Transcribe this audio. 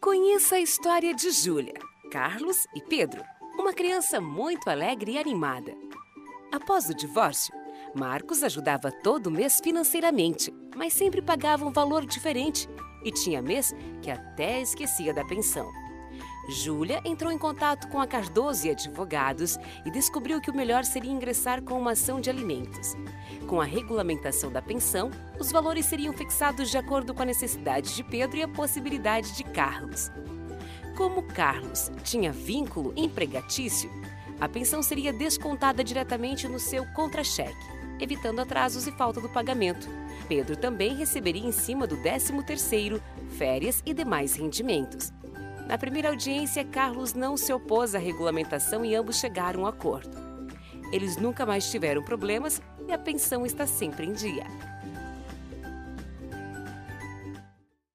Conheça a história de Júlia, Carlos e Pedro, uma criança muito alegre e animada. Após o divórcio, Marcos ajudava todo mês financeiramente, mas sempre pagava um valor diferente e tinha mês que até esquecia da pensão. Júlia entrou em contato com a Cardoso e Advogados e descobriu que o melhor seria ingressar com uma ação de alimentos. Com a regulamentação da pensão, os valores seriam fixados de acordo com a necessidade de Pedro e a possibilidade de Carlos. Como Carlos tinha vínculo empregatício, a pensão seria descontada diretamente no seu contra-cheque, evitando atrasos e falta do pagamento. Pedro também receberia em cima do 13º, férias e demais rendimentos. Na primeira audiência, Carlos não se opôs à regulamentação e ambos chegaram a um acordo. Eles nunca mais tiveram problemas e a pensão está sempre em dia.